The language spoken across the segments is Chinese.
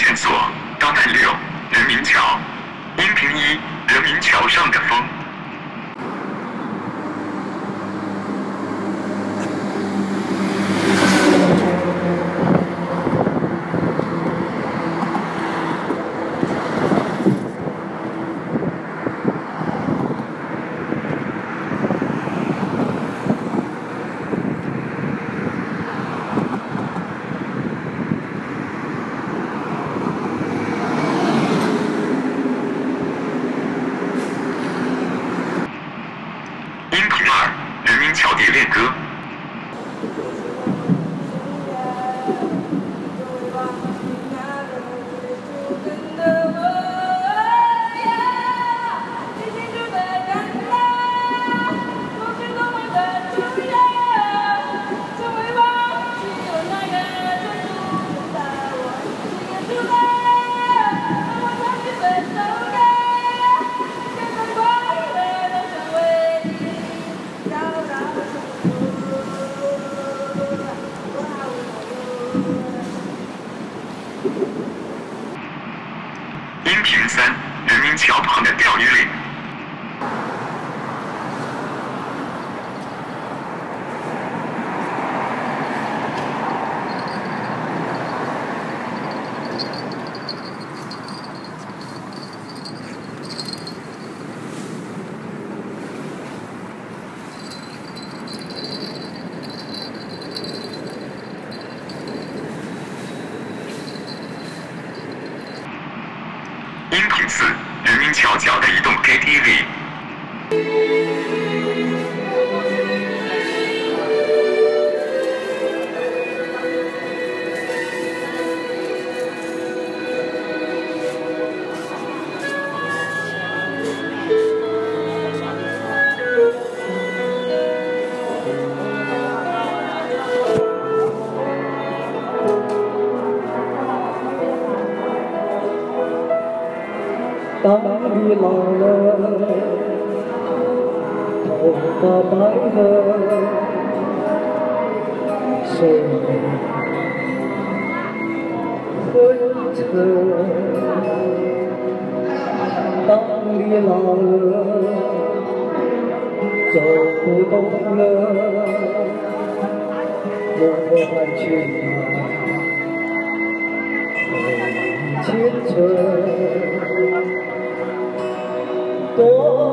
线索：导弹六，人民桥。音频一，人民桥上的风。二，人民桥蝶恋歌。音频三，人民桥旁的钓鱼岭。四，人民桥脚的移动 KTV。ta đi lò lơ thầu ta bái lơ sôi phơi thơ. Ta đi lò lơ dầu cô đông lơ một hai chuyện nào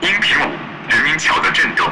音频五，人民桥的震动。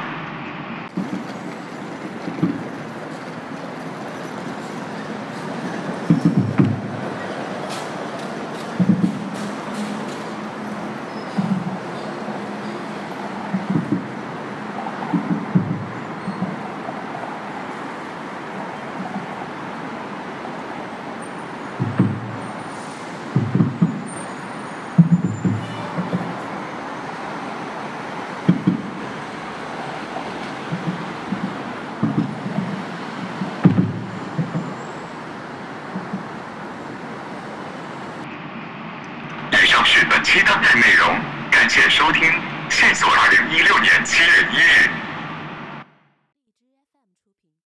其当的内容感谢收听线索二零一六年七月一日。